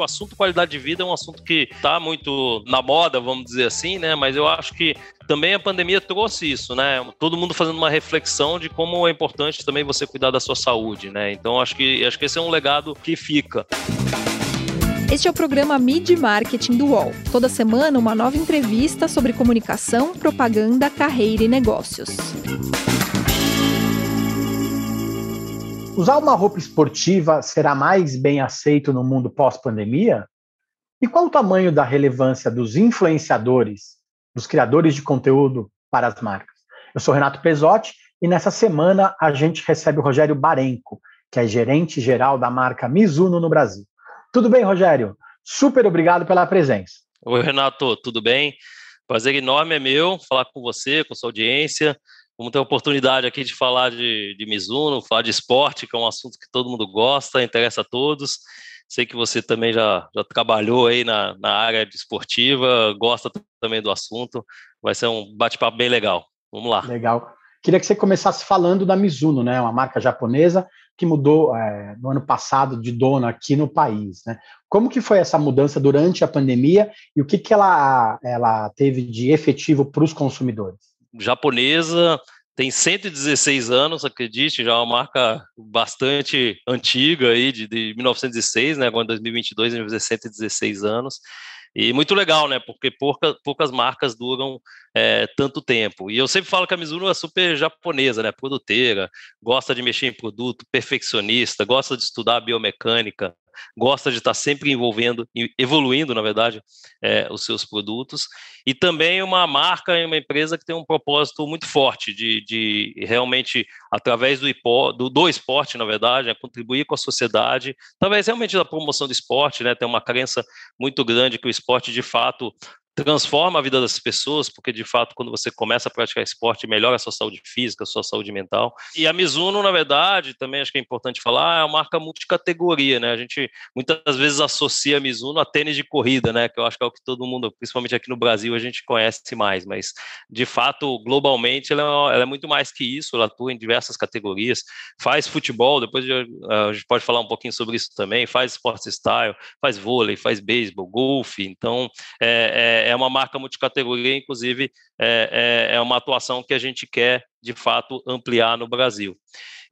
o assunto qualidade de vida é um assunto que está muito na moda, vamos dizer assim, né? Mas eu acho que também a pandemia trouxe isso, né? Todo mundo fazendo uma reflexão de como é importante também você cuidar da sua saúde, né? Então acho que acho que esse é um legado que fica. Este é o programa Mid Marketing do UOL. Toda semana, uma nova entrevista sobre comunicação, propaganda, carreira e negócios. Usar uma roupa esportiva será mais bem aceito no mundo pós-pandemia? E qual o tamanho da relevância dos influenciadores, dos criadores de conteúdo para as marcas? Eu sou Renato Pesotti e nessa semana a gente recebe o Rogério Barenco, que é gerente geral da marca Mizuno no Brasil. Tudo bem, Rogério? Super obrigado pela presença. Oi, Renato, tudo bem? Prazer enorme é meu falar com você, com sua audiência. Vamos ter a oportunidade aqui de falar de, de Mizuno, falar de esporte, que é um assunto que todo mundo gosta, interessa a todos. Sei que você também já, já trabalhou aí na, na área de esportiva, gosta também do assunto. Vai ser um bate-papo bem legal. Vamos lá. Legal. Queria que você começasse falando da Mizuno, né? Uma marca japonesa que mudou é, no ano passado de dono aqui no país. Né? Como que foi essa mudança durante a pandemia e o que, que ela, ela teve de efetivo para os consumidores? Japonesa, tem 116 anos, acredite, já é uma marca bastante antiga aí, de, de 1906, né? Agora em 2022 a gente vai fazer 116 anos. E muito legal, né? Porque pouca, poucas marcas duram é, tanto tempo. E eu sempre falo que a Mizuno é super japonesa, né? Produteira, gosta de mexer em produto, perfeccionista, gosta de estudar biomecânica, gosta de estar sempre envolvendo, evoluindo, na verdade, é, os seus produtos. E também uma marca e uma empresa que tem um propósito muito forte de, de realmente, através do, hipo, do, do esporte, na verdade, é contribuir com a sociedade, através realmente da promoção do esporte, né? Tem uma crença muito grande que o esporte, de fato, transforma a vida das pessoas, porque de fato, quando você começa a praticar esporte, melhora a sua saúde física, a sua saúde mental. E a Mizuno, na verdade, também acho que é importante falar, é uma marca multicategoria, né? A gente muitas vezes associa a Mizuno a tênis de corrida, né? Que eu acho que é o que todo mundo, principalmente aqui no Brasil, a gente conhece mais, mas de fato, globalmente, ela é, ela é muito mais que isso, ela atua em diversas categorias, faz futebol, depois a gente pode falar um pouquinho sobre isso também, faz esporte style, faz vôlei, faz beisebol, golfe, então é, é é uma marca multicategoria, inclusive é, é, é uma atuação que a gente quer, de fato, ampliar no Brasil.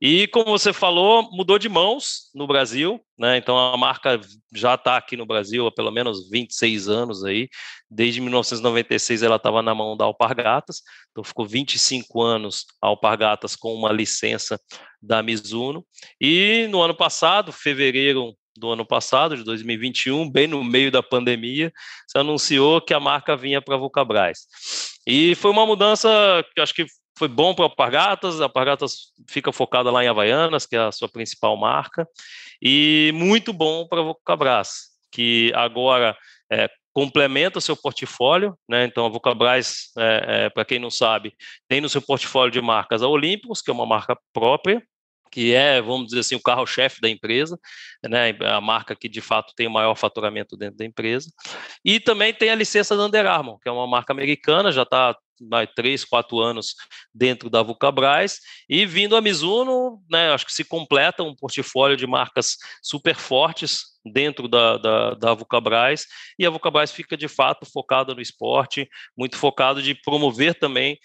E como você falou, mudou de mãos no Brasil, né? Então a marca já está aqui no Brasil há pelo menos 26 anos aí. Desde 1996 ela estava na mão da Alpargatas, então ficou 25 anos a Alpargatas com uma licença da Mizuno. E no ano passado, fevereiro do ano passado, de 2021, bem no meio da pandemia, se anunciou que a marca vinha para a Vulcabras. E foi uma mudança que acho que foi bom para a Alpargatas, a Alpargatas fica focada lá em Havaianas, que é a sua principal marca, e muito bom para a Vulcabras, que agora é, complementa o seu portfólio, né? Então a Vulcabras, é, é, para quem não sabe, tem no seu portfólio de marcas a Olympus, que é uma marca própria, que é, vamos dizer assim, o carro-chefe da empresa, né, a marca que de fato tem o maior faturamento dentro da empresa. E também tem a licença da Under Armour, que é uma marca americana, já está há três, quatro anos dentro da Vulcabras, e vindo a Mizuno, né, acho que se completa um portfólio de marcas super fortes dentro da, da, da Vulcabras, e a Vulcabras fica de fato focada no esporte, muito focado de promover também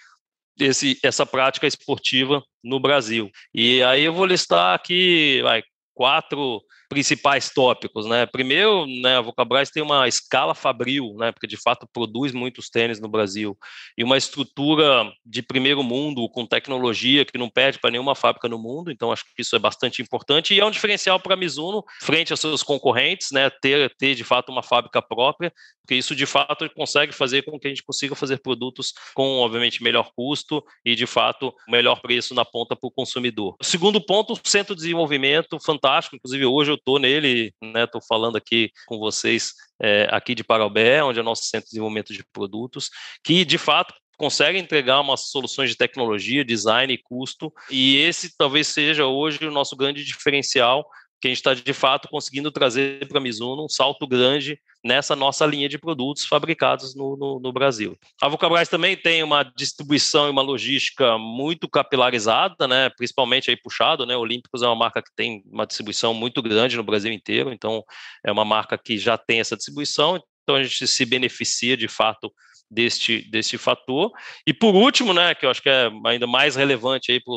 esse, essa prática esportiva no Brasil. E aí eu vou listar aqui vai, quatro principais tópicos, né? Primeiro, né, a Vulcabras tem uma escala fabril, né, porque de fato produz muitos tênis no Brasil. E uma estrutura de primeiro mundo com tecnologia que não perde para nenhuma fábrica no mundo, então acho que isso é bastante importante. E é um diferencial para a Mizuno frente aos seus concorrentes, né, ter ter de fato uma fábrica própria, porque isso de fato consegue fazer com que a gente consiga fazer produtos com obviamente melhor custo e de fato melhor preço na ponta para o consumidor. O segundo ponto, centro de desenvolvimento fantástico, inclusive hoje eu estou nele, né? Estou falando aqui com vocês é, aqui de Parobé, onde é o nosso centro de desenvolvimento de produtos, que de fato consegue entregar umas soluções de tecnologia, design e custo, e esse talvez seja hoje o nosso grande diferencial que a gente está de fato conseguindo trazer para a Mizuno um salto grande nessa nossa linha de produtos fabricados no, no, no Brasil. A Vulcabras também tem uma distribuição e uma logística muito capilarizada, né, principalmente aí puxado, né, Olímpicos é uma marca que tem uma distribuição muito grande no Brasil inteiro, então é uma marca que já tem essa distribuição, então a gente se beneficia de fato deste, deste fator. E por último, né, que eu acho que é ainda mais relevante para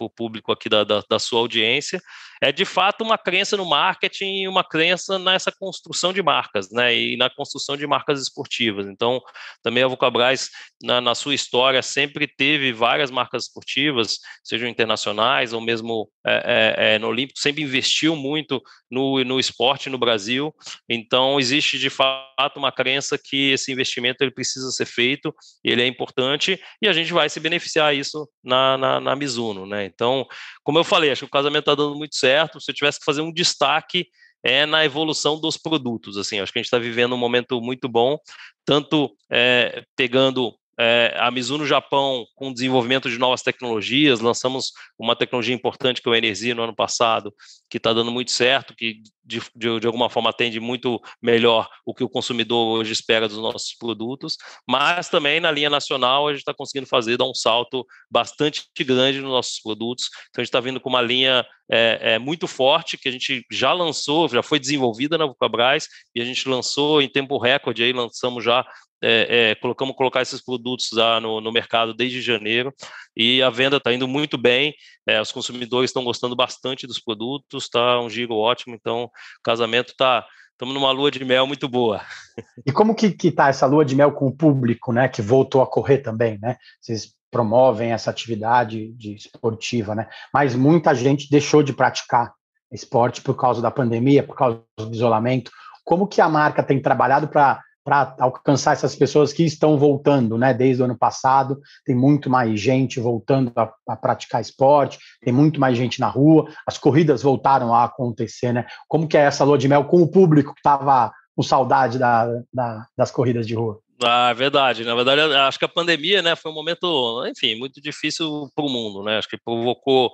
o público aqui da, da, da, sua audiência, é de fato uma crença no marketing e uma crença nessa construção de marcas, né, e na construção de marcas esportivas. Então, também a Vulcabras, na, na sua história, sempre teve várias marcas esportivas, sejam internacionais ou mesmo é, é, é, no Olímpico, sempre investiu muito no, no esporte no Brasil. Então, existe de fato uma crença que esse investimento ele precisa ser feito, ele é importante e a gente vai se beneficiar isso na, na, na Mizuno, né? Então, como eu falei, acho que o casamento está dando muito certo. Se eu tivesse que fazer um destaque é na evolução dos produtos. Assim, acho que a gente está vivendo um momento muito bom, tanto é, pegando é, a Mizuno Japão com o desenvolvimento de novas tecnologias, lançamos uma tecnologia importante que é o Energia no ano passado, que está dando muito certo, que de, de, de, alguma forma atende muito melhor o que o consumidor hoje espera dos nossos produtos, mas também na linha nacional a gente está conseguindo fazer, dar um salto bastante grande nos nossos produtos, então a gente está vindo com uma linha é, é, muito forte, que a gente já lançou, já foi desenvolvida na Vulcabras, e a gente lançou em tempo recorde, aí lançamos já é, é, colocamos colocar esses produtos lá no, no, mercado desde janeiro e a venda está indo muito bem. É, os consumidores estão gostando bastante dos produtos, está um giro ótimo. Então, o casamento está estamos numa lua de mel muito boa. E como que está essa lua de mel com o público, né, que voltou a correr também, né? Vocês promovem essa atividade de esportiva, né? Mas muita gente deixou de praticar esporte por causa da pandemia, por causa do isolamento. Como que a marca tem trabalhado para para alcançar essas pessoas que estão voltando, né? Desde o ano passado, tem muito mais gente voltando a, a, praticar esporte, tem muito mais gente na rua, as corridas voltaram a acontecer, né? Como que é essa lua de mel com o público que estava com saudade da, da, das corridas de rua? Ah, verdade. Na verdade, acho que a pandemia, né, foi um momento, enfim, muito difícil para o mundo, né? Acho que provocou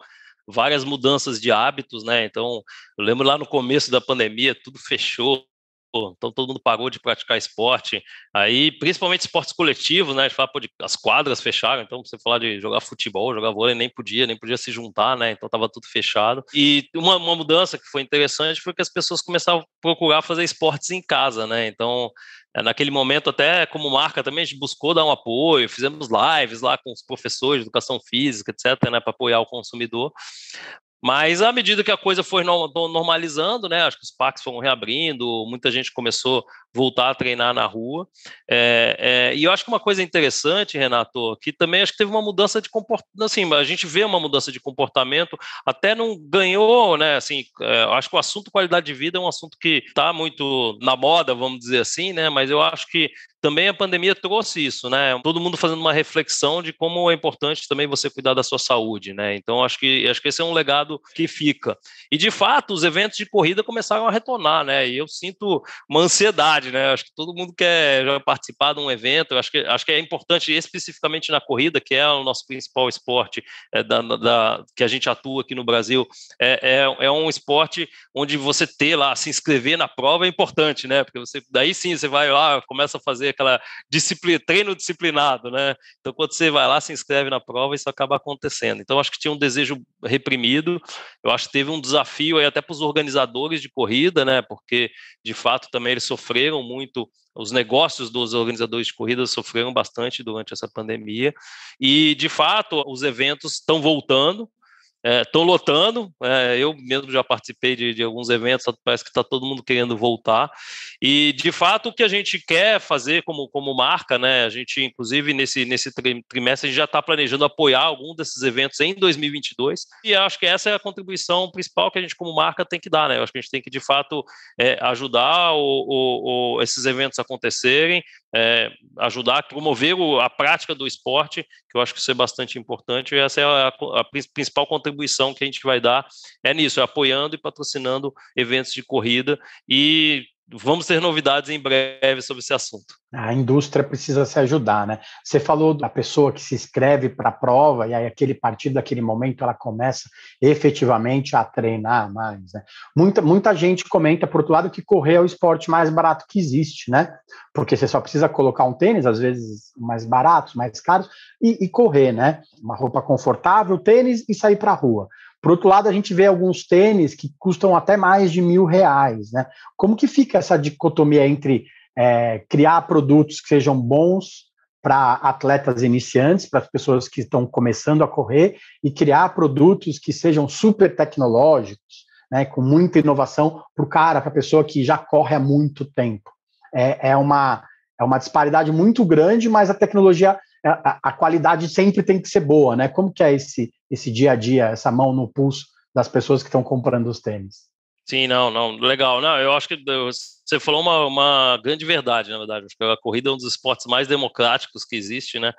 várias mudanças de hábitos, né? Então, eu lembro lá no começo da pandemia, tudo fechou, então todo mundo parou de praticar esporte. Aí, principalmente esportes coletivos, né? A gente fala, pô, de, as quadras fecharam, então você falar de jogar futebol, jogar vôlei, nem podia, nem podia se juntar, né? Então tava tudo fechado. E uma, uma mudança que foi interessante foi que as pessoas começaram a procurar fazer esportes em casa, né? Então, é, naquele momento, até como marca também, a gente buscou dar um apoio, fizemos lives lá com os professores de educação física, etc., né, para apoiar o consumidor. Mas à medida que a coisa foi normalizando, né, acho que os parques foram reabrindo, muita gente começou a voltar a treinar na rua. É, é, e eu acho que uma coisa interessante, Renato, que também acho que teve uma mudança de comportamento. Assim, a gente vê uma mudança de comportamento, até não ganhou, né? Assim, é, acho que o assunto qualidade de vida é um assunto que está muito na moda, vamos dizer assim, né? Mas eu acho que também a pandemia trouxe isso, né? Todo mundo fazendo uma reflexão de como é importante também você cuidar da sua saúde, né? Então acho que acho que esse é um legado que fica. E de fato, os eventos de corrida começaram a retornar, né? E eu sinto uma ansiedade, né? Acho que todo mundo quer participar de um evento. acho que acho que é importante especificamente na corrida, que é o nosso principal esporte é, da, da, que a gente atua aqui no Brasil. É, é, é um esporte onde você ter lá se inscrever na prova é importante, né? Porque você daí sim você vai lá começa a fazer aquela disciplina, treino disciplinado, né? Então, quando você vai lá, se inscreve na prova, isso acaba acontecendo. Então, acho que tinha um desejo reprimido, eu acho que teve um desafio aí até para os organizadores de corrida, né? Porque, de fato, também eles sofreram muito os negócios dos organizadores de corridas sofreram bastante durante essa pandemia e de fato os eventos estão voltando Estão é, lotando, é, eu mesmo já participei de, de alguns eventos, parece que está todo mundo querendo voltar. E, de fato, o que a gente quer fazer como, como marca, né, a gente, inclusive, nesse, nesse trimestre, a gente já está planejando apoiar algum desses eventos em 2022, e acho que essa é a contribuição principal que a gente, como marca, tem que dar. Né? Eu acho que a gente tem que, de fato, é, ajudar o, o, o, esses eventos acontecerem, é, ajudar a promover a prática do esporte, que eu acho que isso é bastante importante, e essa é a, a, principal contribuição que a gente vai dar, é nisso, é apoiando e patrocinando eventos de corrida, e vamos ter novidades em breve sobre esse assunto. A indústria precisa se ajudar, né? Você falou da pessoa que se inscreve para a prova e aí aquele partido daquele momento ela começa efetivamente a treinar mais, né? Muita, muita gente comenta, por outro lado, que correr é o esporte mais barato que existe, né? Porque você só precisa colocar um tênis, às vezes mais baratos, mais caros, e, e correr, né? Uma roupa confortável, tênis e sair para a rua. Por outro lado, a gente vê alguns tênis que custam até mais de mil reais, né? Como que fica essa dicotomia entre é, criar produtos que sejam bons para atletas iniciantes, para as pessoas que estão começando a correr, e criar produtos que sejam super tecnológicos, né, com muita inovação para o cara, para a pessoa que já corre há muito tempo. É, é, uma, é uma disparidade muito grande, mas a tecnologia a, a, qualidade sempre tem que ser boa, né? Como que é esse, esse dia a dia, essa mão no pulso das pessoas que estão comprando os tênis? Sim, não, não, legal. Não, eu acho que você falou uma, uma grande verdade, na verdade. Acho que a corrida é um dos esportes mais democráticos que existe, né?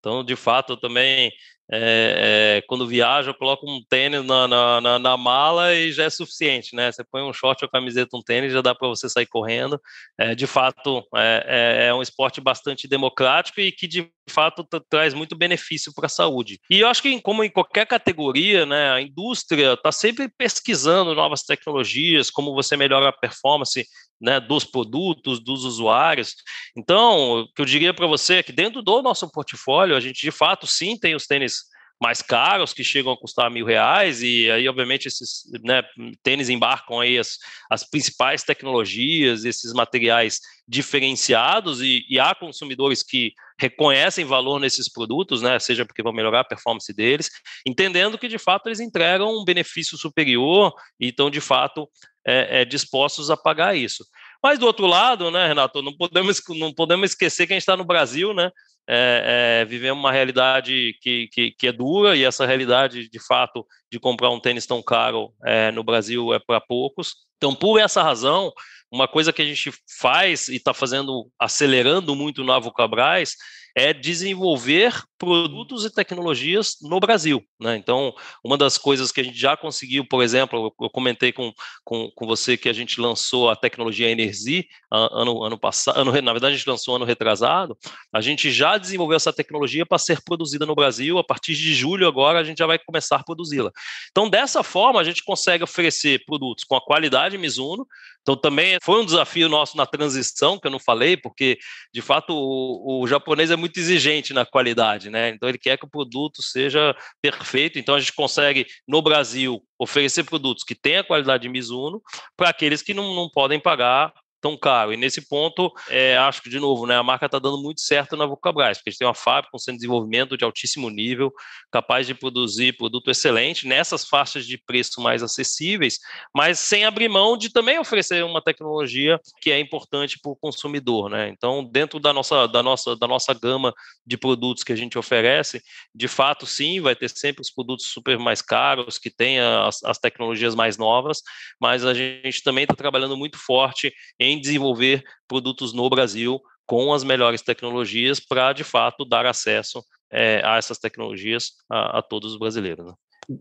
Então, de fato, eu também é, é, quando viaja, eu coloco um tênis na, na, na, na, mala e já é suficiente, né? Você põe um short ou camiseta, um tênis, já dá para você sair correndo. É, de fato, é, é, é, um esporte bastante democrático e que, de fato, traz muito benefício para a saúde. E eu acho que, como em qualquer categoria, né, a indústria está sempre pesquisando novas tecnologias, como você melhora a performance né, dos produtos, dos usuários. Então, o que eu diria para você é que dentro do nosso portfólio, a gente de fato sim tem os tênis mais caros, que chegam a custar mil reais, e aí, obviamente, esses né, tênis embarcam aí as, as principais tecnologias, esses materiais diferenciados, e, e, há consumidores que reconhecem valor nesses produtos, né, seja porque vão melhorar a performance deles, entendendo que, de fato, eles entregam um benefício superior e estão, de fato, é, é, dispostos a pagar isso. Mas do outro lado, né, Renato, não podemos, não podemos esquecer que a gente está no Brasil, né? É, é, vivemos uma realidade que, que, que, é dura e essa realidade, de fato, de comprar um tênis tão caro é, no Brasil é para poucos. Então, por essa razão, uma coisa que a gente faz e está fazendo, acelerando muito no Avocabras, é desenvolver produtos e tecnologias no Brasil. Né? Então, uma das coisas que a gente já conseguiu, por exemplo, eu comentei com, com, com você que a gente lançou a tecnologia Energy ano, ano passado, ano, na verdade a gente lançou ano retrasado, a gente já desenvolveu essa tecnologia para ser produzida no Brasil, a partir de julho agora a gente já vai começar a produzi-la. Então, dessa forma, a gente consegue oferecer produtos com a qualidade Mizuno, então também foi um desafio nosso na transição, que eu não falei, porque de fato o, o japonês é muito exigente na qualidade, né? Então ele quer que o produto seja perfeito. Então a gente consegue no Brasil oferecer produtos que tenham a qualidade de Mizuno para aqueles que não, não podem pagar tão caro. E nesse ponto, é, acho que, de novo, né, a marca está dando muito certo na Vulcabras, porque a gente tem uma fábrica com um centro de desenvolvimento de altíssimo nível, capaz de produzir produto excelente nessas faixas de preço mais acessíveis, mas sem abrir mão de também oferecer uma tecnologia que é importante para o consumidor. Né? Então, dentro da nossa, da, nossa, da nossa gama de produtos que a gente oferece, de fato, sim, vai ter sempre os produtos super mais caros, que tenham as, as tecnologias mais novas, mas a gente também está trabalhando muito forte em desenvolver produtos no Brasil com as melhores tecnologias para, de fato, dar acesso é, a essas tecnologias a, a todos os brasileiros. Né?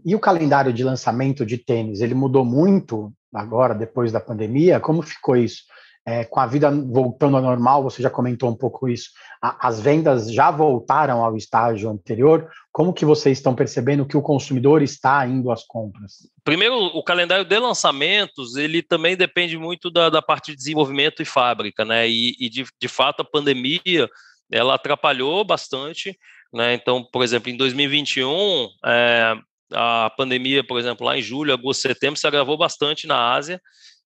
E o calendário de lançamento de tênis, ele mudou muito agora, depois da pandemia? Como ficou isso? É, com a vida voltando ao normal, você já comentou um pouco isso, a, as vendas já voltaram ao estágio anterior. Como que vocês estão percebendo que o consumidor está indo às compras? Primeiro, o calendário de lançamentos, ele também depende muito da, da parte de desenvolvimento e fábrica, né? E, e de, de fato, a pandemia, ela atrapalhou bastante, né? Então, por exemplo, em 2021, é, a pandemia, por exemplo, lá em julho, agosto, setembro, se agravou bastante na Ásia,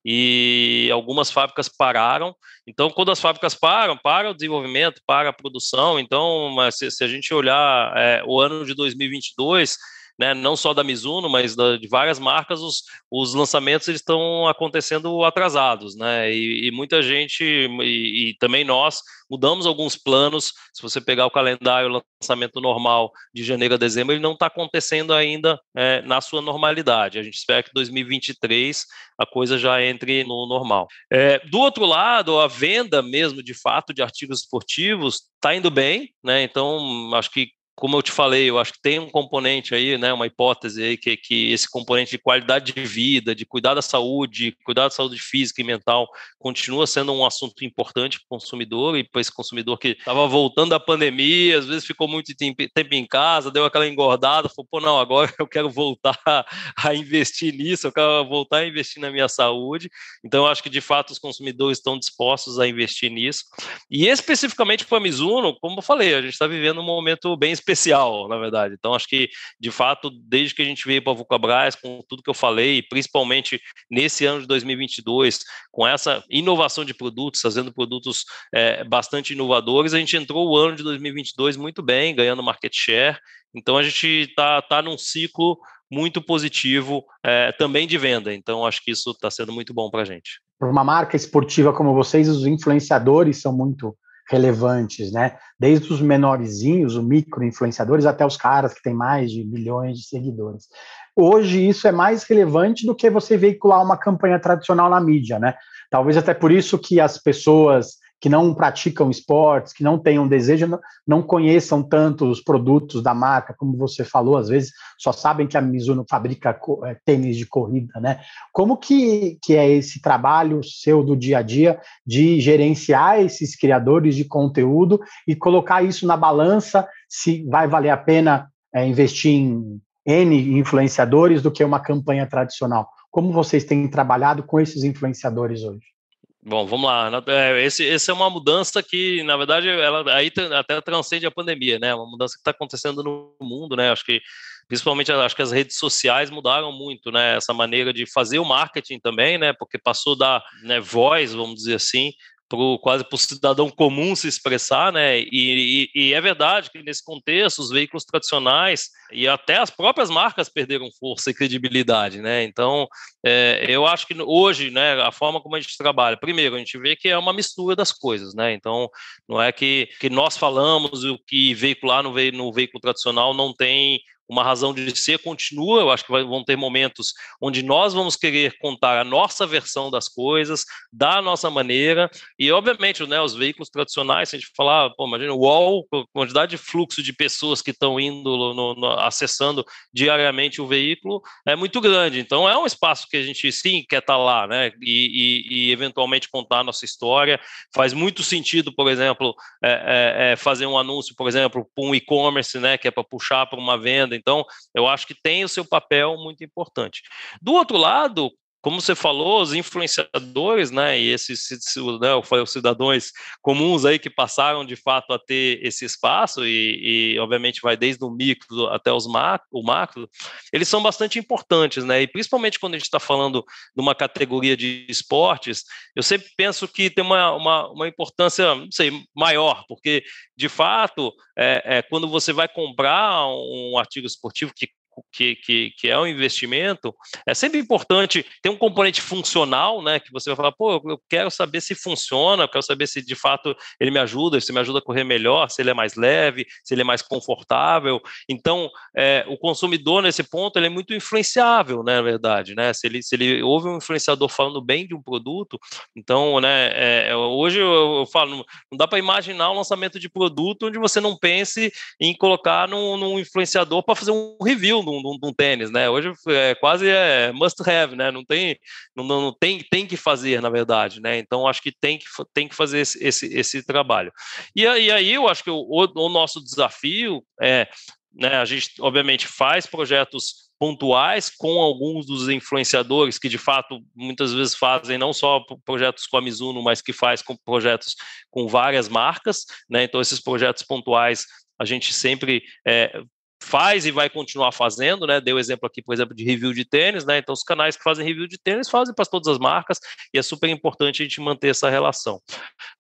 e algumas fábricas pararam. Então, quando as fábricas param, para o desenvolvimento, para a produção. Então, se, se a gente olhar é, o ano de 2022, né, não só da Mizuno, mas da, de várias marcas, os, os lançamentos estão acontecendo atrasados, né, e, e muita gente, e, e, também nós, mudamos alguns planos, se você pegar o calendário lançamento normal de janeiro a dezembro, ele não está acontecendo ainda é, na sua normalidade, a gente espera que 2023 a coisa já entre no normal. É, do outro lado, a venda mesmo, de fato, de artigos esportivos está indo bem, né, então acho que como eu te falei, eu acho que tem um componente aí, né, uma hipótese aí, que, que esse componente de qualidade de vida, de cuidar da saúde, cuidar da saúde física e mental, continua sendo um assunto importante para o consumidor, e para esse consumidor que estava voltando da pandemia, às vezes ficou muito tempo em casa, deu aquela engordada, falou, pô, não, agora eu quero voltar a investir nisso, eu quero voltar a investir na minha saúde, então eu acho que, de fato, os consumidores estão dispostos a investir nisso, e especificamente para a Mizuno, como eu falei, a gente está vivendo um momento bem especial, na verdade. Então, acho que, de fato, desde que a gente veio para a Vulcabras, com tudo que eu falei, principalmente nesse ano de 2022, com essa inovação de produtos, fazendo produtos é, bastante inovadores, a gente entrou o ano de 2022 muito bem, ganhando market share. Então, a gente está tá num ciclo muito positivo é, também de venda. Então, acho que isso está sendo muito bom para a gente. Para uma marca esportiva como vocês, os influenciadores são muito relevantes, né? Desde os menorzinhos, os micro-influenciadores, até os caras que têm mais de milhões de seguidores. Hoje isso é mais relevante do que você veicular uma campanha tradicional na mídia, né? Talvez até por isso que as pessoas que não praticam esportes, que não um desejo, não, conheçam tanto os produtos da marca, como você falou, às vezes só sabem que a Mizuno fabrica é, tênis de corrida, né? Como que, que é esse trabalho seu do dia a dia de gerenciar esses criadores de conteúdo e colocar isso na balança se vai valer a pena é, investir em N influenciadores do que uma campanha tradicional? Como vocês têm trabalhado com esses influenciadores hoje? Bom, vamos lá. É, esse, esse é uma mudança que, na verdade, ela aí até transcende a pandemia, né? Uma mudança que está acontecendo no mundo, né? Acho que principalmente acho que as redes sociais mudaram muito, né? Essa maneira de fazer o marketing também, né? Porque passou da né, voz, vamos dizer assim, pro, quase para o cidadão comum se expressar, né? E, e, e, é verdade que nesse contexto os veículos tradicionais e até as próprias marcas perderam força e credibilidade, né? Então, é, eu acho que hoje, né, a forma como a gente trabalha, primeiro a gente vê que é uma mistura das coisas, né? Então, não é que, que nós falamos o que veicular no, no veículo tradicional não tem uma razão de ser continua. Eu acho que vão ter momentos onde nós vamos querer contar a nossa versão das coisas, da nossa maneira, e obviamente, né, os veículos tradicionais, se a gente falar, pô, imagina o UOL, quantidade de fluxo de pessoas que estão indo, no, no, acessando diariamente o veículo é muito grande. Então, é um espaço que a gente sim quer estar tá lá, né, e, e, e eventualmente contar a nossa história. Faz muito sentido, por exemplo, é, é, é fazer um anúncio, por exemplo, para um e-commerce, né, que é para puxar para uma venda então, eu acho que tem o seu papel muito importante. Do outro lado, como você falou, os influenciadores, né, e esses, né, os cidadãos comuns aí que passaram de fato a ter esse espaço e, e obviamente vai desde o micro até os macro, o macro, eles são bastante importantes, né, e principalmente quando a gente está falando de uma categoria de esportes, eu sempre penso que tem uma, uma, uma importância, não sei, maior, porque de fato, é, é, quando você vai comprar um artigo esportivo que que, que, que, é um investimento, é sempre importante ter um componente funcional, né? Que você vai falar, pô, eu quero saber se funciona, eu quero saber se de fato ele me ajuda, se me ajuda a correr melhor, se ele é mais leve, se ele é mais confortável. Então, é, o consumidor nesse ponto ele é muito influenciável, né? Na verdade, né? Se ele, se ele ouve um influenciador falando bem de um produto, então, né? É, hoje eu, eu, falo, não, não dá para imaginar um lançamento de produto onde você não pense em colocar num, num influenciador para fazer um review de um, de um, tênis, né? Hoje é quase é must have, né? Não tem, não, não tem, tem que fazer, na verdade, né? Então acho que tem que, tem que fazer esse, esse, esse trabalho. E, aí eu acho que o, o nosso desafio é, né? A gente obviamente faz projetos pontuais com alguns dos influenciadores que de fato muitas vezes fazem não só projetos com a Mizuno, mas que faz com projetos com várias marcas, né? Então esses projetos pontuais a gente sempre é, faz e vai continuar fazendo, né? Deu exemplo aqui, por exemplo, de review de tênis, né? Então, os canais que fazem review de tênis fazem para todas as marcas e é super importante a gente manter essa relação.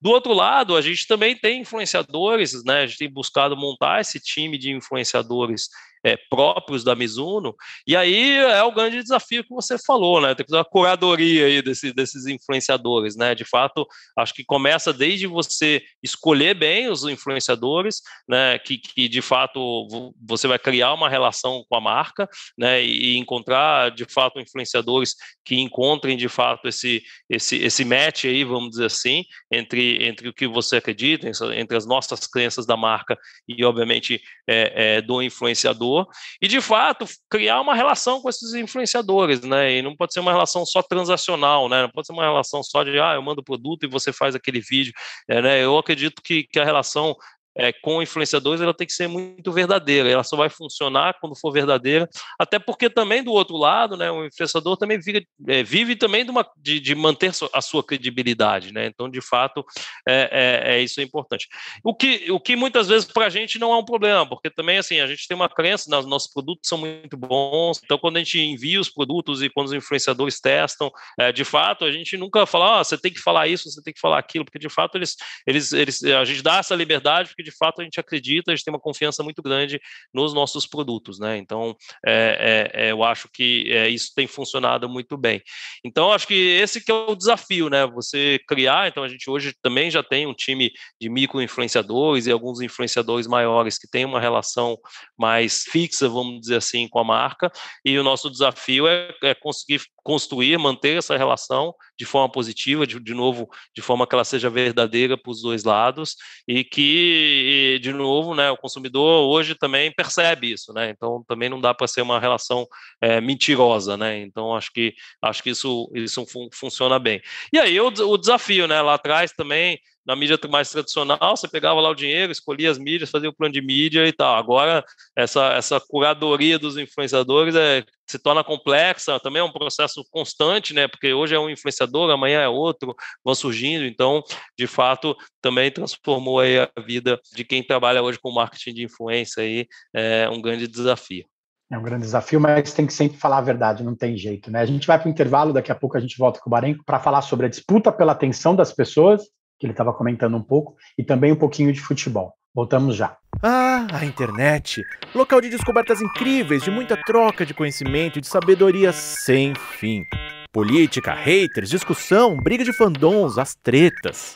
Do outro lado, a gente também tem influenciadores, né? A gente tem buscado montar esse time de influenciadores é, próprios da Mizuno, e aí é o grande desafio que você falou, né? Tem que fazer uma curadoria aí desse, desses influenciadores, né? De fato, acho que começa desde você escolher bem os influenciadores, né? Que, que de fato você vai criar uma relação com a marca, né? E encontrar de fato influenciadores que encontrem de fato esse, esse, esse match aí, vamos dizer assim, entre, entre o que você acredita, entre as nossas crenças da marca e, obviamente, é, é, do influenciador, e de fato criar uma relação com esses influenciadores, né? E não pode ser uma relação só transacional, né? Não pode ser uma relação só de ah, eu mando produto e você faz aquele vídeo. É, né? Eu acredito que, que a relação é, com influenciadores, ela tem que ser muito verdadeira. Ela só vai funcionar quando for verdadeira, até porque também do outro lado, né, o influenciador também vive, é, vive também de, uma, de, de, manter a sua credibilidade, né? Então, de fato, é, é, é isso é importante. O que, o que muitas vezes para a gente não é um problema, porque também assim a gente tem uma crença, né, nossos produtos são muito bons. Então, quando a gente envia os produtos e quando os influenciadores testam, é, de fato, a gente nunca fala, ah, você tem que falar isso, você tem que falar aquilo, porque de fato eles, eles, eles a gente dá essa liberdade porque de fato a gente acredita, a gente tem uma confiança muito grande nos nossos produtos, né? Então, é, é, é eu acho que é, isso tem funcionado muito bem. Então, acho que esse que é o desafio, né? Você criar, então a gente hoje também já tem um time de micro-influenciadores e alguns influenciadores maiores que têm uma relação mais fixa, vamos dizer assim, com a marca, e o nosso desafio é, é conseguir construir, manter essa relação de forma positiva, de, de novo, de forma que ela seja verdadeira para os dois lados e que, de novo, né, o consumidor hoje também percebe isso, né? Então também não dá para ser uma relação é, mentirosa, né? Então acho que acho que isso isso fun funciona bem. E aí o, o desafio, né? Lá atrás também na mídia mais tradicional, você pegava lá o dinheiro, escolhia as mídias, fazia o plano de mídia e tal. Agora, essa, essa curadoria dos influenciadores é, se torna complexa, também é um processo constante, né? Porque hoje é um influenciador, amanhã é outro, vão surgindo. Então, de fato, também transformou aí a vida de quem trabalha hoje com marketing de influência aí, é um grande desafio. É um grande desafio, mas tem que sempre falar a verdade, não tem jeito, né? A gente vai para o intervalo, daqui a pouco a gente volta com o Barenco para falar sobre a disputa pela atenção das pessoas que ele estava comentando um pouco, e também um pouquinho de futebol. Voltamos já. Ah, a internet! Local de descobertas incríveis, de muita troca de conhecimento e de sabedoria sem fim. Política, haters, discussão, briga de fandons, as tretas.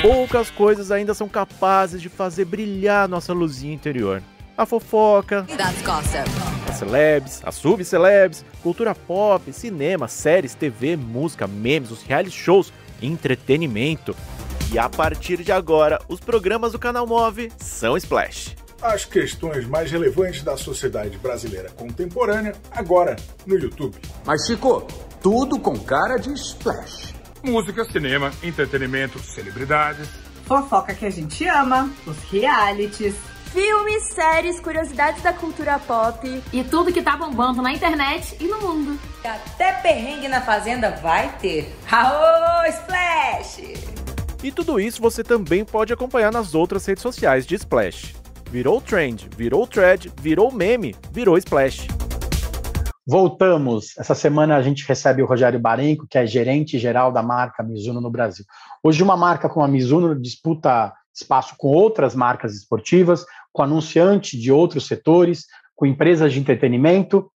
Poucas coisas ainda são capazes de fazer brilhar nossa luzinha interior. A fofoca, as celebs, as subcelebs, cultura pop, cinema, séries, TV, música, memes, os reality shows, entretenimento. E a partir de agora, os programas do canal Move são Splash. As questões mais relevantes da sociedade brasileira contemporânea, agora no YouTube. Mas, Chico, tudo com cara de Splash. Música, cinema, entretenimento, celebridades. Fofoca que a gente ama, os realities filmes, séries, curiosidades da cultura pop e tudo que tá bombando na internet e no mundo. Até perrengue na fazenda vai ter. Aô, Splash! E tudo isso você também pode acompanhar nas outras redes sociais de Splash. Virou trend, virou thread, virou meme, virou Splash. Voltamos. Essa semana a gente recebe o Rogério Barenco, que é gerente geral da marca Mizuno no Brasil. Hoje uma marca como a Mizuno disputa espaço com outras marcas esportivas, com anunciantes de outros setores, com empresas de entretenimento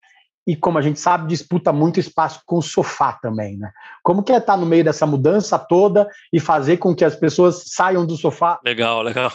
e, como a gente sabe, disputa muito espaço com o sofá também, né? Como que é estar no meio dessa mudança toda e fazer com que as pessoas saiam do sofá? Legal, legal.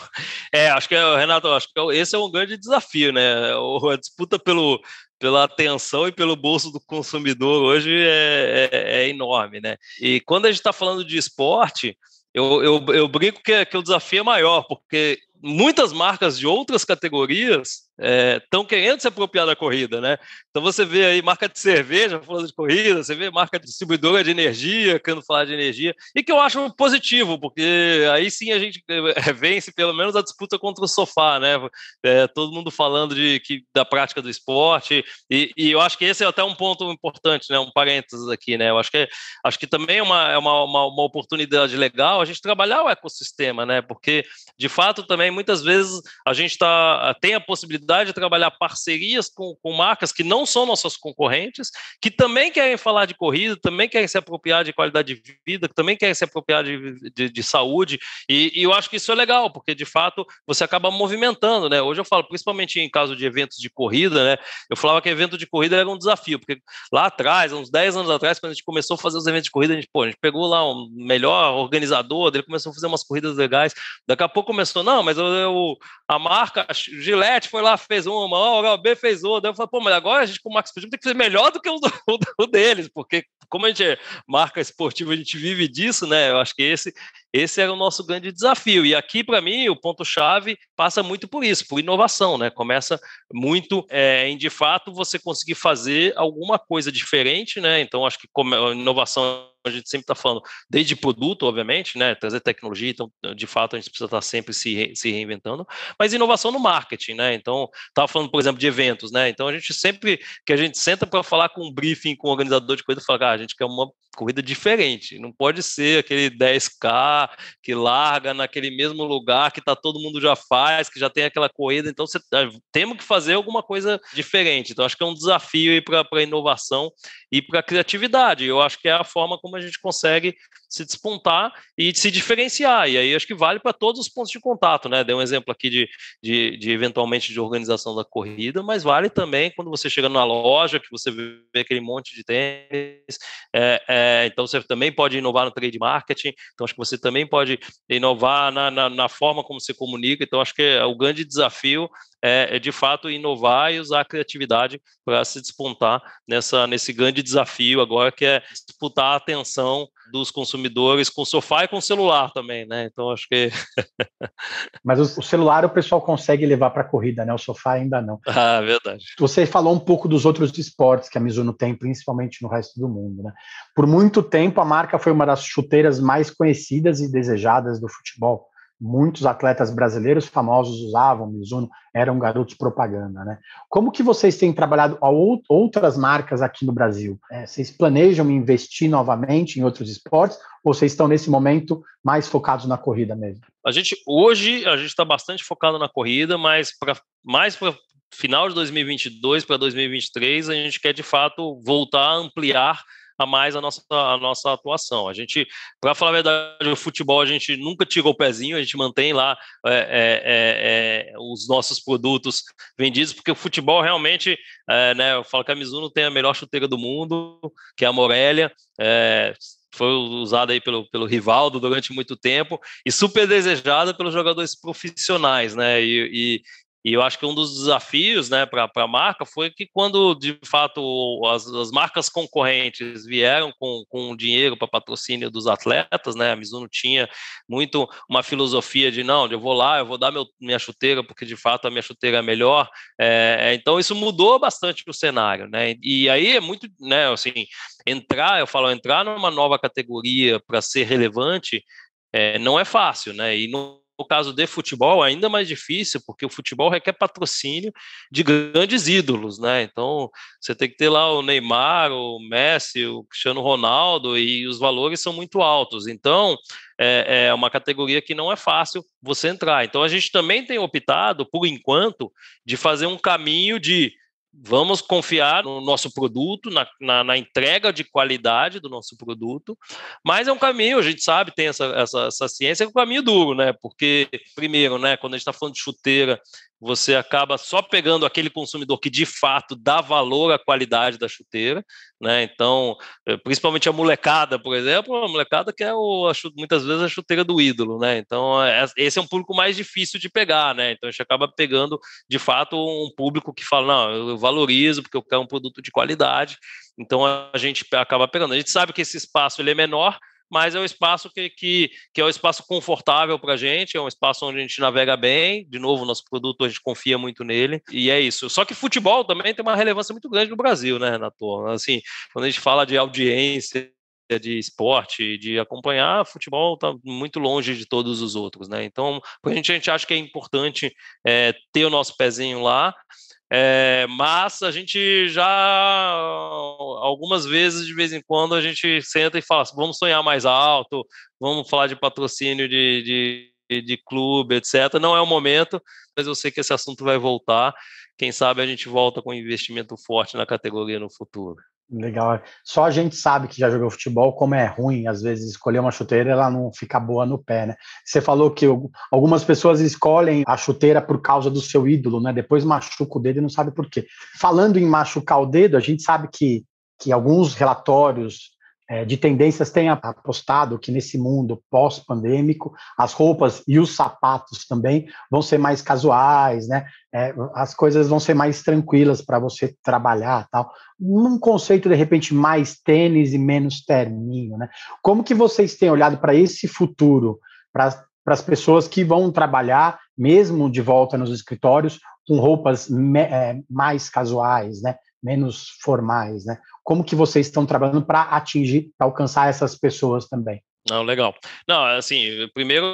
É, acho que, Renato, acho que esse é um grande desafio, né? A disputa pelo, pela atenção e pelo bolso do consumidor hoje é, é, é enorme, né? E quando a gente está falando de esporte, eu, eu, eu brinco que, que o desafio é maior, porque muitas marcas de outras categorias estão é, querendo se apropriar da corrida, né? Então você vê aí marca de cerveja falando de corrida, você vê marca distribuidora de energia querendo falar de energia, e que eu acho positivo, porque aí sim a gente é, vence pelo menos a disputa contra o sofá, né? É, todo mundo falando de, que, da prática do esporte, e, e, eu acho que esse é até um ponto importante, né? Um parênteses aqui, né? Eu acho que, acho que também é uma, é uma, uma, uma oportunidade legal a gente trabalhar o ecossistema, né? Porque, de fato, também muitas vezes a gente tá, tem a possibilidade de trabalhar parcerias com, com marcas que não são nossas concorrentes, que também querem falar de corrida, também querem se apropriar de qualidade de vida, que também querem se apropriar de, de, de saúde, e, e, eu acho que isso é legal, porque de fato você acaba movimentando, né? Hoje eu falo, principalmente em caso de eventos de corrida, né? Eu falava que evento de corrida era um desafio, porque lá atrás, uns 10 anos atrás, quando a gente começou a fazer os eventos de corrida, a gente, pô, a gente pegou lá um melhor organizador, ele começou a fazer umas corridas legais, daqui a pouco começou, não, mas eu, eu a marca Gillette foi lá, fez uma, a Oral fez outra. Eu falei, pô, mas agora a gente, com o Max Esportivo, tem que fazer melhor do que o, o, o, deles, porque como a gente é marca esportiva, a gente vive disso, né? Eu acho que esse, esse era o nosso grande desafio. E aqui, para mim, o ponto-chave passa muito por isso, por inovação, né? Começa muito é, em, de fato, você conseguir fazer alguma coisa diferente, né? Então, acho que inovação a gente sempre está falando, desde produto, obviamente, né, trazer tecnologia, então, de fato, a gente precisa estar tá sempre se, re, se reinventando, mas inovação no marketing, né, então, estava falando, por exemplo, de eventos, né, então a gente sempre, que a gente senta para falar com um briefing com um organizador de corrida, fala, ah, a gente quer uma corrida diferente, não pode ser aquele 10K que larga naquele mesmo lugar que tá todo mundo já faz, que já tem aquela corrida, então você, ah, temos que fazer alguma coisa diferente, então acho que é um desafio para a inovação e para a criatividade, eu acho que é a forma como a gente consegue se despontar e se diferenciar. E aí acho que vale para todos os pontos de contato, né? Dei um exemplo aqui de, de, de, eventualmente de organização da corrida, mas vale também quando você chega numa loja que você vê aquele monte de tênis. É, é, então você também pode inovar no trade marketing. Então acho que você também pode inovar na, na, na forma como você comunica. Então acho que é, o grande desafio é, é, de fato inovar e usar a criatividade para se despontar nessa, nesse grande desafio agora que é disputar a atenção dos consumidores com sofá e com celular também, né? Então acho que. Mas o, celular o pessoal consegue levar para a corrida, né? O sofá ainda não. Ah, verdade. Você falou um pouco dos outros esportes que a Mizuno tem, principalmente no resto do mundo, né? Por muito tempo a marca foi uma das chuteiras mais conhecidas e desejadas do futebol muitos atletas brasileiros famosos usavam Mizuno, eram garotos propaganda, né? Como que vocês têm trabalhado outras marcas aqui no Brasil? É, vocês planejam investir novamente em outros esportes ou vocês estão nesse momento mais focados na corrida mesmo? A gente hoje a gente está bastante focado na corrida, mas para mais para final de 2022 para 2023 a gente quer de fato voltar a ampliar a mais a nossa, a nossa atuação. A gente, para falar a verdade, o futebol a gente nunca tirou o pezinho, a gente mantém lá é, é, é, é os nossos produtos vendidos, porque o futebol realmente, é, né, eu falo que a Mizuno tem a melhor chuteira do mundo, que é a Morelia, é, foi usada aí pelo, pelo Rivaldo durante muito tempo e super desejada pelos jogadores profissionais, né? E, e, eu acho que um dos desafios né, para a marca foi que quando, de fato, as, as marcas concorrentes vieram com, com dinheiro para patrocínio dos atletas, né, a Mizuno tinha muito uma filosofia de, não, eu vou lá, eu vou dar meu, minha chuteira, porque, de fato, a minha chuteira é melhor. É, então, isso mudou bastante o cenário. Né, e aí é muito, né, assim, entrar, eu falo, entrar numa nova categoria para ser relevante é, não é fácil, né, e não no caso de futebol, ainda mais difícil, porque o futebol requer patrocínio de grandes ídolos, né? Então, você tem que ter lá o Neymar, o Messi, o Cristiano Ronaldo, e os valores são muito altos. Então, é, é uma categoria que não é fácil você entrar. Então, a gente também tem optado, por enquanto, de fazer um caminho de Vamos confiar no nosso produto, na, na, na, entrega de qualidade do nosso produto, mas é um caminho, a gente sabe, tem essa, essa, essa ciência, é um caminho duro, né? Porque, primeiro, né, quando a gente está falando de chuteira, você acaba só pegando aquele consumidor que de fato dá valor à qualidade da chuteira, né? Então, eh, principalmente a molecada, por exemplo, a molecada que é muitas vezes a chuteira do ídolo, né? Então, é, esse é um público mais difícil de pegar, né? Então, a gente acaba pegando de fato um público que fala, não, eu valorizo porque eu quero um produto de qualidade. Então, a gente acaba pegando. A gente sabe que esse espaço ele é menor, mas é um espaço que, que, que é um espaço confortável para a gente, é um espaço onde a gente navega bem. De novo, nosso produto a gente confia muito nele, e é isso. Só que futebol também tem uma relevância muito grande no Brasil, né, Renato? Assim, quando a gente fala de audiência, de esporte, de acompanhar, futebol está muito longe de todos os outros, né? Então, a gente, a gente acha que é importante é, ter o nosso pezinho lá, é, mas a gente já algumas vezes, de vez em quando, a gente senta e fala: vamos sonhar mais alto, vamos falar de patrocínio de, de de clube, etc. Não é o momento, mas eu sei que esse assunto vai voltar. Quem sabe a gente volta com um investimento forte na categoria no futuro. Legal. Só a gente sabe que já jogou futebol, como é ruim, às vezes, escolher uma chuteira ela não fica boa no pé, né? Você falou que algumas pessoas escolhem a chuteira por causa do seu ídolo, né? Depois machuca o dedo e não sabe por quê. Falando em machucar o dedo, a gente sabe que, que alguns relatórios de tendências têm apostado que nesse mundo pós-pandêmico as roupas e os sapatos também vão ser mais casuais, né? É, as coisas vão ser mais tranquilas para você trabalhar, tal. Num conceito de repente mais tênis e menos terninho, né? Como que vocês têm olhado para esse futuro, para as pessoas que vão trabalhar mesmo de volta nos escritórios com roupas me, é, mais casuais, né? Menos formais, né? Como que vocês estão trabalhando para atingir, para alcançar essas pessoas também? Não, legal. Não, assim, primeiro,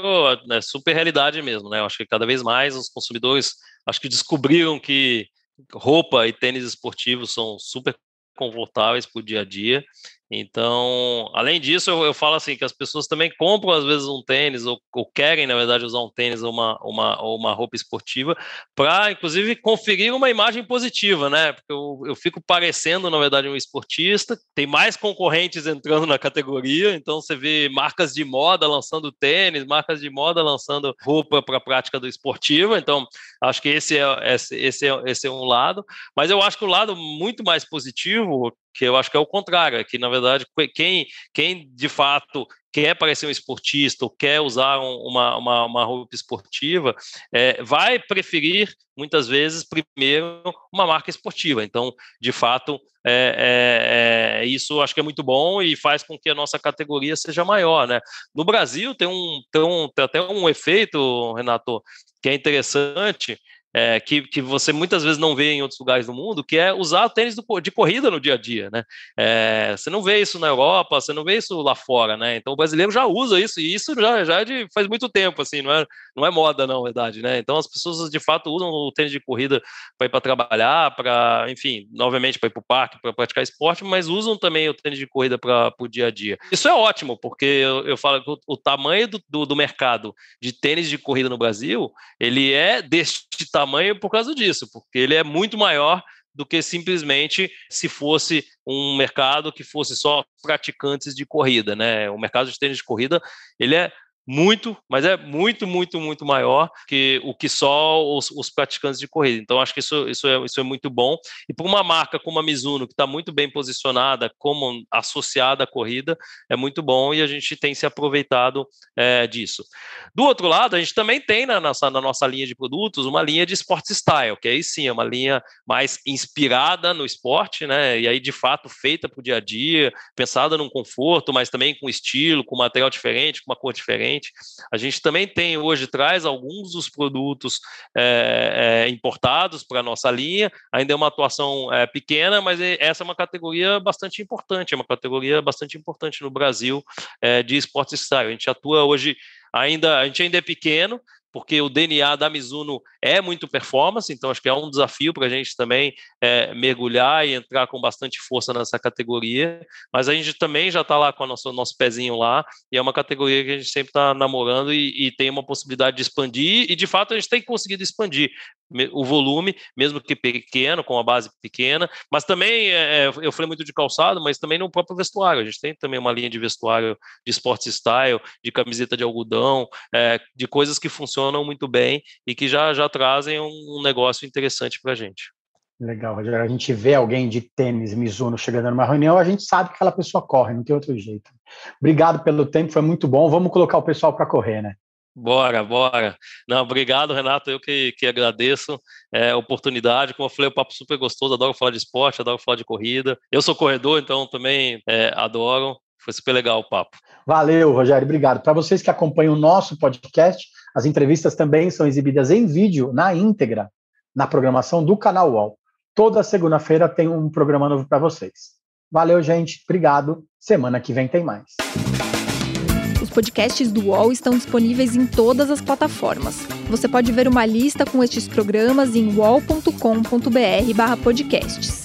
é super realidade mesmo, né? Eu acho que cada vez mais os consumidores, acho que descobriram que roupa e tênis esportivos são super confortáveis para o dia a dia então, além disso, eu, eu, falo assim que as pessoas também compram às vezes um tênis ou, ou querem, na verdade, usar um tênis ou uma, uma, ou uma roupa esportiva para, inclusive, conferir uma imagem positiva, né? Porque eu, eu fico parecendo, na verdade, um esportista. Tem mais concorrentes entrando na categoria, então você vê marcas de moda lançando tênis, marcas de moda lançando roupa para a prática do esportivo. Então, acho que esse é, esse, esse, é, esse é um lado. Mas eu acho que o lado muito mais positivo que eu acho que é o contrário, é que na verdade quem, quem de fato quer parecer um esportista ou quer usar uma, uma, uma roupa esportiva, é, vai preferir muitas vezes primeiro uma marca esportiva. Então, de fato, é, é, é, isso acho que é muito bom e faz com que a nossa categoria seja maior, né? No Brasil tem um, tem um tem até um efeito, Renato, que é interessante é, que, que você muitas vezes não vê em outros lugares do mundo, que é usar tênis do, de corrida no dia a dia, né? É, você não vê isso na Europa, você não vê isso lá fora, né? Então o brasileiro já usa isso, e isso já, já é de, faz muito tempo, assim, não é, não é moda, não, verdade, né? Então as pessoas de fato usam o tênis de corrida para ir para trabalhar, para, enfim, novamente para ir para o parque, para praticar esporte, mas usam também o tênis de corrida para o dia a dia. Isso é ótimo, porque eu, eu falo que o, o tamanho do, do, do mercado de tênis de corrida no Brasil, ele é deste tamanho tamanho por causa disso, porque ele é muito maior do que simplesmente se fosse um mercado que fosse só praticantes de corrida, né? O mercado de tênis de corrida, ele é muito, mas é muito, muito, muito maior que o que só os, os praticantes de corrida. Então, acho que isso, isso, é, isso é muito bom. E para uma marca como a Mizuno, que está muito bem posicionada como associada à corrida, é muito bom e a gente tem se aproveitado é, disso. Do outro lado, a gente também tem na nossa, na nossa linha de produtos uma linha de Sport Style, que aí sim é uma linha mais inspirada no esporte, né? E aí, de fato, feita para o dia a dia, pensada num conforto, mas também com estilo, com material diferente, com uma cor diferente A gente também tem hoje, traz alguns dos produtos é, é, importados para a nossa linha, ainda é uma atuação é, pequena, mas essa é uma categoria bastante importante, é uma categoria bastante importante no Brasil de esportes style. A gente atua hoje ainda, a gente ainda é pequeno, porque o DNA da Mizuno é muito performance, então acho que é um desafio para a gente também é, mergulhar e entrar com bastante força nessa categoria, mas a gente também já está lá com o nosso, nosso pezinho lá, e é uma categoria que a gente sempre está namorando e, e, tem uma possibilidade de expandir, e de fato a gente tem conseguido expandir o volume, mesmo que pequeno, com a base pequena, mas também, é, eu falei muito de calçado, mas também no próprio vestuário, a gente tem também uma linha de vestuário de sports style, de camiseta de algodão, é, de coisas que funcionam muito bem e que já, já trazem um negócio interessante para a gente. Legal, Rogério. A gente vê alguém de tênis Mizuno chegando numa reunião, a gente sabe que aquela pessoa corre, não tem outro jeito. Obrigado pelo tempo, foi muito bom. Vamos colocar o pessoal para correr, né? Bora, bora. Não, obrigado, Renato. Eu que, que agradeço é, a oportunidade. Como eu falei, o papo super gostoso. Adoro falar de esporte, adoro falar de corrida. Eu sou corredor, então também é, adoro. Foi super legal o papo. Valeu, Rogério. Obrigado. Para vocês que acompanham o nosso podcast, as entrevistas também são exibidas em vídeo, na íntegra, na programação do canal UOL. Toda segunda-feira tem um programa novo para vocês. Valeu, gente. Obrigado. Semana que vem tem mais. Os podcasts do UOL estão disponíveis em todas as plataformas. Você pode ver uma lista com estes programas em wall.com.br/podcasts.